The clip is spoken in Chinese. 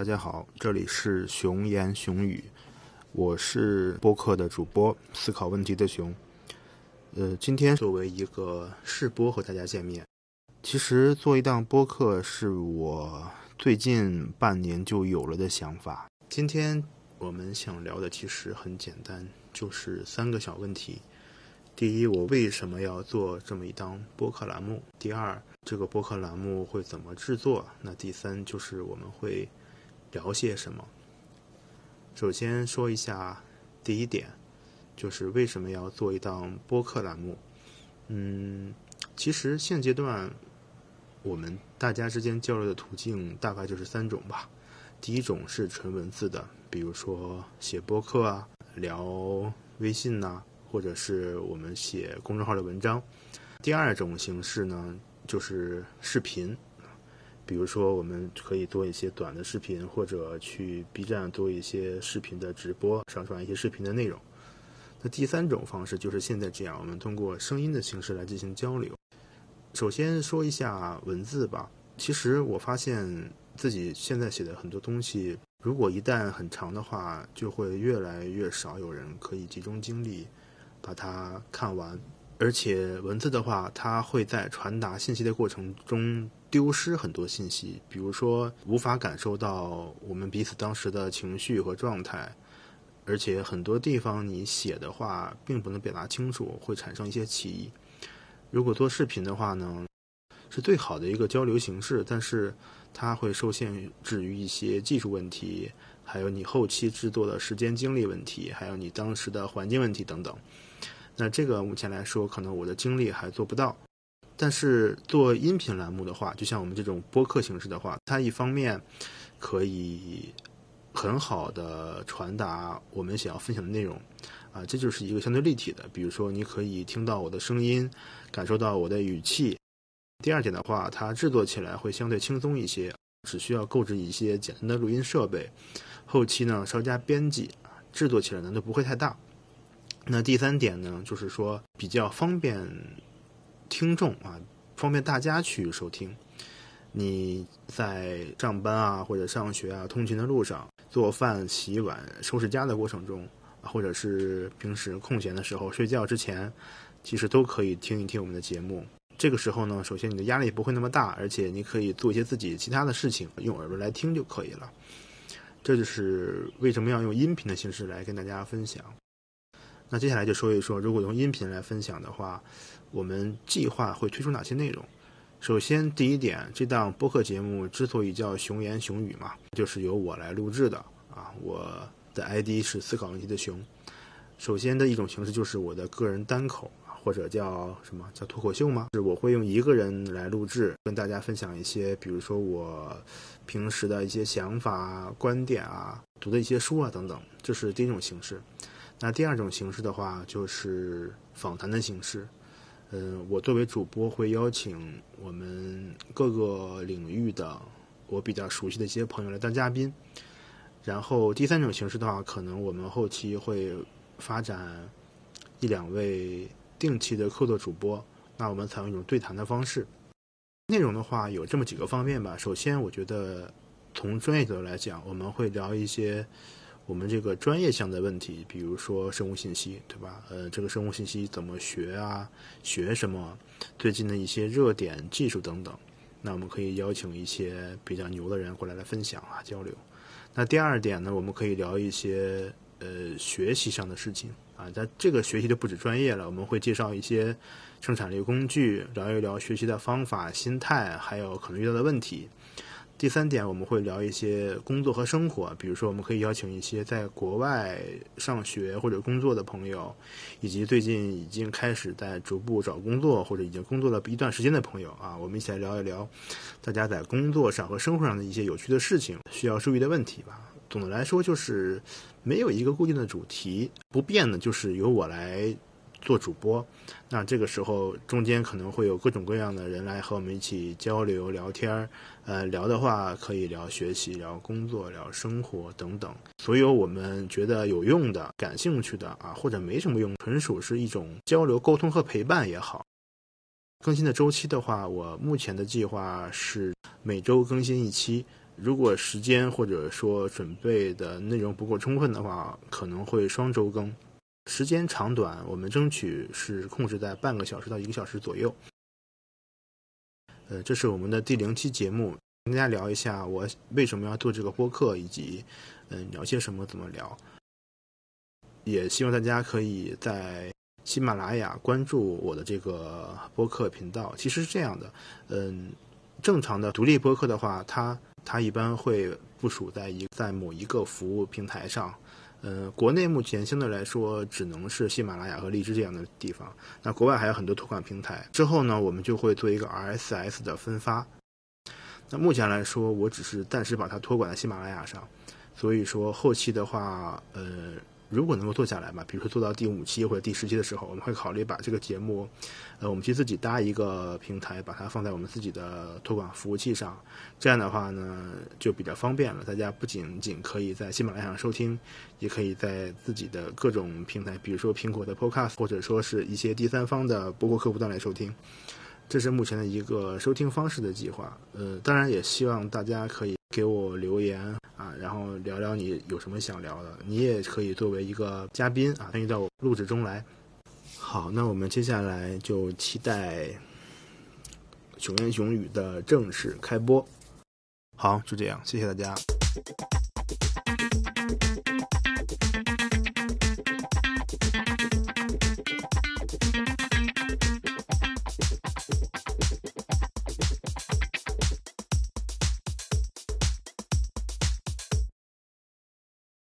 大家好，这里是熊言熊语，我是播客的主播，思考问题的熊。呃，今天作为一个试播和大家见面。其实做一档播客是我最近半年就有了的想法。今天我们想聊的其实很简单，就是三个小问题。第一，我为什么要做这么一档播客栏目？第二，这个播客栏目会怎么制作？那第三，就是我们会聊些什么？首先说一下第一点，就是为什么要做一档播客栏目？嗯，其实现阶段我们大家之间交流的途径大概就是三种吧。第一种是纯文字的，比如说写播客啊，聊微信呐。或者是我们写公众号的文章。第二种形式呢，就是视频，比如说我们可以做一些短的视频，或者去 B 站做一些视频的直播，上传一些视频的内容。那第三种方式就是现在这样，我们通过声音的形式来进行交流。首先说一下文字吧。其实我发现自己现在写的很多东西，如果一旦很长的话，就会越来越少有人可以集中精力。把它看完，而且文字的话，它会在传达信息的过程中丢失很多信息，比如说无法感受到我们彼此当时的情绪和状态，而且很多地方你写的话并不能表达清楚，会产生一些歧义。如果做视频的话呢，是最好的一个交流形式，但是它会受限制于一些技术问题，还有你后期制作的时间精力问题，还有你当时的环境问题等等。那这个目前来说，可能我的精力还做不到。但是做音频栏目的话，就像我们这种播客形式的话，它一方面可以很好的传达我们想要分享的内容，啊，这就是一个相对立体的。比如说，你可以听到我的声音，感受到我的语气。第二点的话，它制作起来会相对轻松一些，只需要购置一些简单的录音设备，后期呢稍加编辑，制作起来难度不会太大。那第三点呢，就是说比较方便听众啊，方便大家去收听。你在上班啊，或者上学啊，通勤的路上，做饭、洗碗、收拾家的过程中，或者是平时空闲的时候，睡觉之前，其实都可以听一听我们的节目。这个时候呢，首先你的压力不会那么大，而且你可以做一些自己其他的事情，用耳朵来听就可以了。这就是为什么要用音频的形式来跟大家分享。那接下来就说一说，如果用音频来分享的话，我们计划会推出哪些内容？首先，第一点，这档播客节目之所以叫“熊言熊语”嘛，就是由我来录制的啊。我的 ID 是思考问题的熊。首先的一种形式就是我的个人单口，或者叫什么叫脱口秀吗？是我会用一个人来录制，跟大家分享一些，比如说我平时的一些想法、观点啊，读的一些书啊等等，这是第一种形式。那第二种形式的话，就是访谈的形式。嗯，我作为主播会邀请我们各个领域的我比较熟悉的一些朋友来当嘉宾。然后第三种形式的话，可能我们后期会发展一两位定期的客座主播。那我们采用一种对谈的方式。内容的话有这么几个方面吧。首先，我觉得从专业角度来讲，我们会聊一些。我们这个专业项的问题，比如说生物信息，对吧？呃，这个生物信息怎么学啊？学什么？最近的一些热点技术等等，那我们可以邀请一些比较牛的人过来来分享啊，交流。那第二点呢，我们可以聊一些呃学习上的事情啊，在这个学习就不止专业了，我们会介绍一些生产力工具，聊一聊学习的方法、心态，还有可能遇到的问题。第三点，我们会聊一些工作和生活，比如说，我们可以邀请一些在国外上学或者工作的朋友，以及最近已经开始在逐步找工作或者已经工作了一段时间的朋友啊，我们一起来聊一聊大家在工作上和生活上的一些有趣的事情，需要注意的问题吧。总的来说，就是没有一个固定的主题，不变的就是由我来。做主播，那这个时候中间可能会有各种各样的人来和我们一起交流聊天儿，呃，聊的话可以聊学习、聊工作、聊生活等等，所有我们觉得有用的、感兴趣的啊，或者没什么用，纯属是一种交流、沟通和陪伴也好。更新的周期的话，我目前的计划是每周更新一期，如果时间或者说准备的内容不够充分的话，可能会双周更。时间长短，我们争取是控制在半个小时到一个小时左右。呃，这是我们的第零期节目，跟大家聊一下我为什么要做这个播客，以及嗯聊些什么，怎么聊。也希望大家可以在喜马拉雅关注我的这个播客频道。其实是这样的，嗯，正常的独立播客的话，它它一般会部署在一在某一个服务平台上。呃，国内目前相对来说只能是喜马拉雅和荔枝这样的地方。那国外还有很多托管平台。之后呢，我们就会做一个 RSS 的分发。那目前来说，我只是暂时把它托管在喜马拉雅上。所以说，后期的话，呃。如果能够做下来嘛，比如说做到第五期或者第十期的时候，我们会考虑把这个节目，呃，我们去自己搭一个平台，把它放在我们自己的托管服务器上。这样的话呢，就比较方便了。大家不仅仅可以在喜马拉雅上收听，也可以在自己的各种平台，比如说苹果的 Podcast，或者说是一些第三方的播客客户端来收听。这是目前的一个收听方式的计划。呃，当然也希望大家可以。给我留言啊，然后聊聊你有什么想聊的，你也可以作为一个嘉宾啊，参与到录制中来。好，那我们接下来就期待《熊言熊语》的正式开播。好，就这样，谢谢大家。